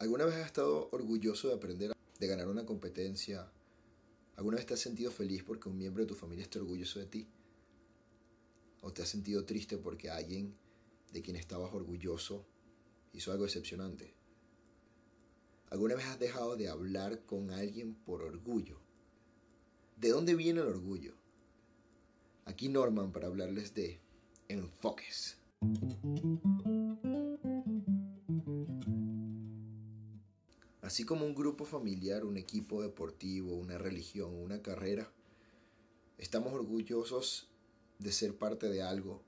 ¿Alguna vez has estado orgulloso de aprender, de ganar una competencia? ¿Alguna vez te has sentido feliz porque un miembro de tu familia esté orgulloso de ti? ¿O te has sentido triste porque alguien de quien estabas orgulloso hizo algo decepcionante? ¿Alguna vez has dejado de hablar con alguien por orgullo? ¿De dónde viene el orgullo? Aquí Norman para hablarles de enfoques. Así como un grupo familiar, un equipo deportivo, una religión, una carrera, estamos orgullosos de ser parte de algo.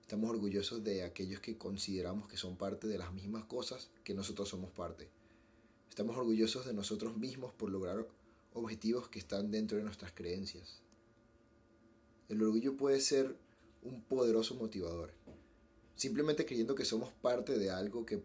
Estamos orgullosos de aquellos que consideramos que son parte de las mismas cosas que nosotros somos parte. Estamos orgullosos de nosotros mismos por lograr objetivos que están dentro de nuestras creencias. El orgullo puede ser un poderoso motivador. Simplemente creyendo que somos parte de algo que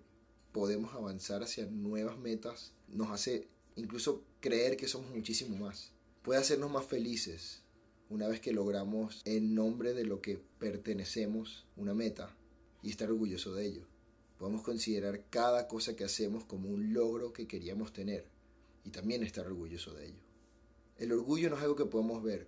podemos avanzar hacia nuevas metas nos hace incluso creer que somos muchísimo más. Puede hacernos más felices una vez que logramos en nombre de lo que pertenecemos una meta y estar orgulloso de ello. Podemos considerar cada cosa que hacemos como un logro que queríamos tener y también estar orgulloso de ello. El orgullo no es algo que podemos ver,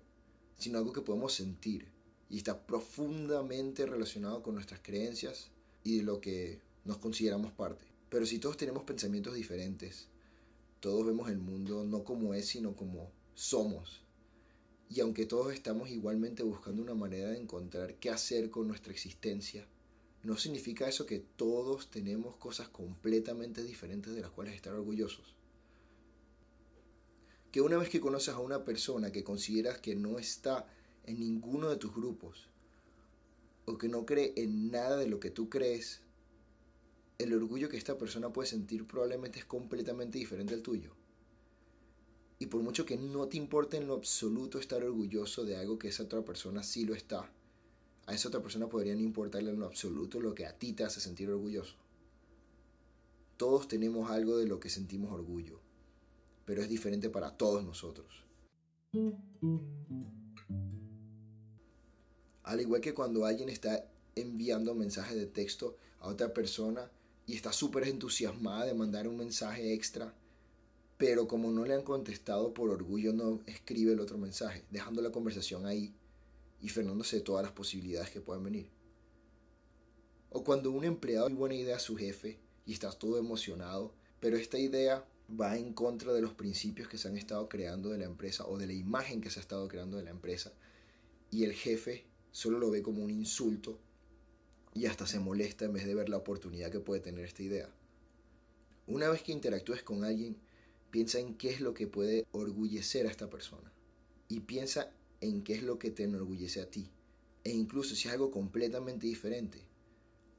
sino algo que podemos sentir y está profundamente relacionado con nuestras creencias y de lo que nos consideramos parte. Pero si todos tenemos pensamientos diferentes, todos vemos el mundo no como es, sino como somos. Y aunque todos estamos igualmente buscando una manera de encontrar qué hacer con nuestra existencia, no significa eso que todos tenemos cosas completamente diferentes de las cuales estar orgullosos. Que una vez que conoces a una persona que consideras que no está en ninguno de tus grupos, o que no cree en nada de lo que tú crees, el orgullo que esta persona puede sentir probablemente es completamente diferente al tuyo. Y por mucho que no te importe en lo absoluto estar orgulloso de algo que esa otra persona sí lo está, a esa otra persona podría no importarle en lo absoluto lo que a ti te hace sentir orgulloso. Todos tenemos algo de lo que sentimos orgullo, pero es diferente para todos nosotros. Al igual que cuando alguien está enviando mensajes de texto a otra persona y está súper entusiasmada de mandar un mensaje extra, pero como no le han contestado por orgullo no escribe el otro mensaje, dejando la conversación ahí y frenándose de todas las posibilidades que puedan venir. O cuando un empleado tiene buena idea a su jefe y está todo emocionado, pero esta idea va en contra de los principios que se han estado creando de la empresa o de la imagen que se ha estado creando de la empresa y el jefe solo lo ve como un insulto y hasta se molesta en vez de ver la oportunidad que puede tener esta idea. Una vez que interactúes con alguien, piensa en qué es lo que puede orgullecer a esta persona y piensa en qué es lo que te enorgullece a ti. E incluso si es algo completamente diferente,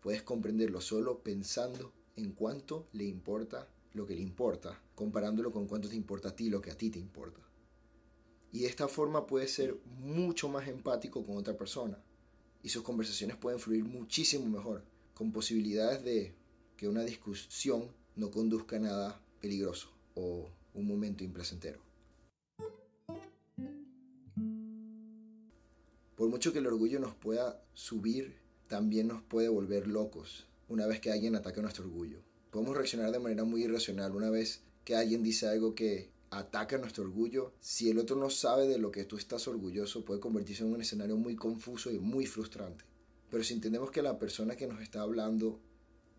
puedes comprenderlo solo pensando en cuánto le importa lo que le importa, comparándolo con cuánto te importa a ti lo que a ti te importa. Y de esta forma puedes ser mucho más empático con otra persona y sus conversaciones pueden fluir muchísimo mejor, con posibilidades de que una discusión no conduzca a nada peligroso o un momento implacentero. Por mucho que el orgullo nos pueda subir, también nos puede volver locos una vez que alguien ataca nuestro orgullo. Podemos reaccionar de manera muy irracional una vez que alguien dice algo que ataca nuestro orgullo, si el otro no sabe de lo que tú estás orgulloso, puede convertirse en un escenario muy confuso y muy frustrante. Pero si entendemos que la persona que nos está hablando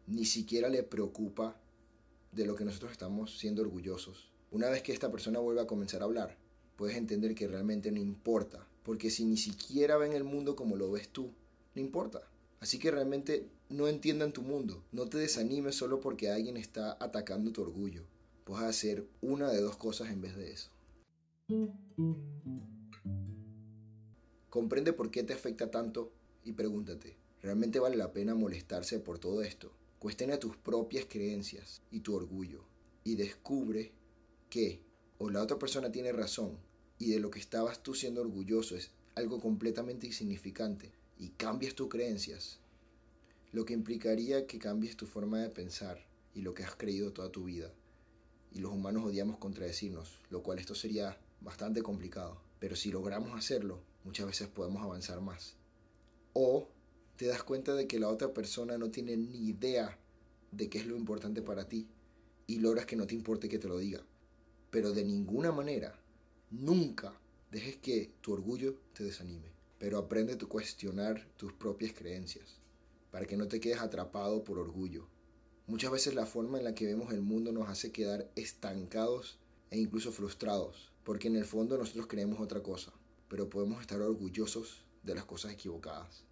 ni siquiera le preocupa de lo que nosotros estamos siendo orgullosos, una vez que esta persona vuelva a comenzar a hablar, puedes entender que realmente no importa. Porque si ni siquiera ven el mundo como lo ves tú, no importa. Así que realmente no entiendan tu mundo. No te desanimes solo porque alguien está atacando tu orgullo puedes hacer una de dos cosas en vez de eso. Comprende por qué te afecta tanto y pregúntate, ¿realmente vale la pena molestarse por todo esto? Cuestiona tus propias creencias y tu orgullo y descubre que o la otra persona tiene razón y de lo que estabas tú siendo orgulloso es algo completamente insignificante y cambias tus creencias, lo que implicaría que cambies tu forma de pensar y lo que has creído toda tu vida y los humanos odiamos contradecirnos, lo cual esto sería bastante complicado. Pero si logramos hacerlo, muchas veces podemos avanzar más. O te das cuenta de que la otra persona no tiene ni idea de qué es lo importante para ti y logras que no te importe que te lo diga. Pero de ninguna manera, nunca dejes que tu orgullo te desanime. Pero aprende a cuestionar tus propias creencias, para que no te quedes atrapado por orgullo. Muchas veces la forma en la que vemos el mundo nos hace quedar estancados e incluso frustrados, porque en el fondo nosotros creemos otra cosa, pero podemos estar orgullosos de las cosas equivocadas.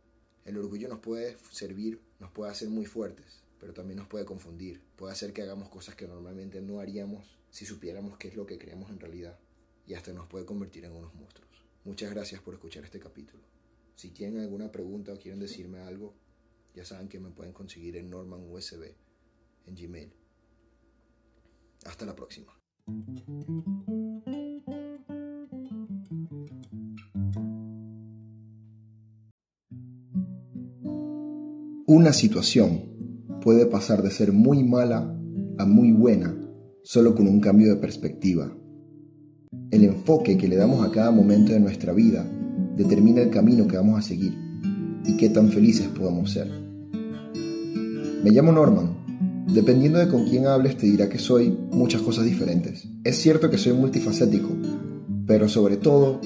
El orgullo nos puede servir, nos puede hacer muy fuertes, pero también nos puede confundir, puede hacer que hagamos cosas que normalmente no haríamos si supiéramos qué es lo que creemos en realidad, y hasta nos puede convertir en unos monstruos. Muchas gracias por escuchar este capítulo. Si tienen alguna pregunta o quieren decirme algo, ya saben que me pueden conseguir en Norman USB en Gmail. Hasta la próxima. Una situación puede pasar de ser muy mala a muy buena solo con un cambio de perspectiva. El enfoque que le damos a cada momento de nuestra vida determina el camino que vamos a seguir y qué tan felices podamos ser. Me llamo Norman Dependiendo de con quién hables te dirá que soy muchas cosas diferentes. Es cierto que soy multifacético, pero sobre todo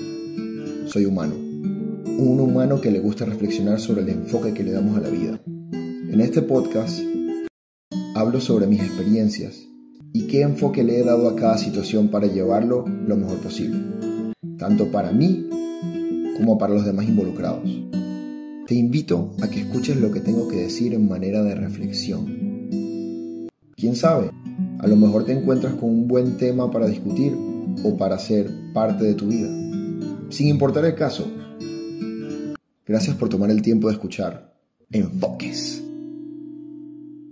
soy humano. Un humano que le gusta reflexionar sobre el enfoque que le damos a la vida. En este podcast hablo sobre mis experiencias y qué enfoque le he dado a cada situación para llevarlo lo mejor posible, tanto para mí como para los demás involucrados. Te invito a que escuches lo que tengo que decir en manera de reflexión ¿Quién sabe? A lo mejor te encuentras con un buen tema para discutir o para ser parte de tu vida. Sin importar el caso. Gracias por tomar el tiempo de escuchar. Enfoques.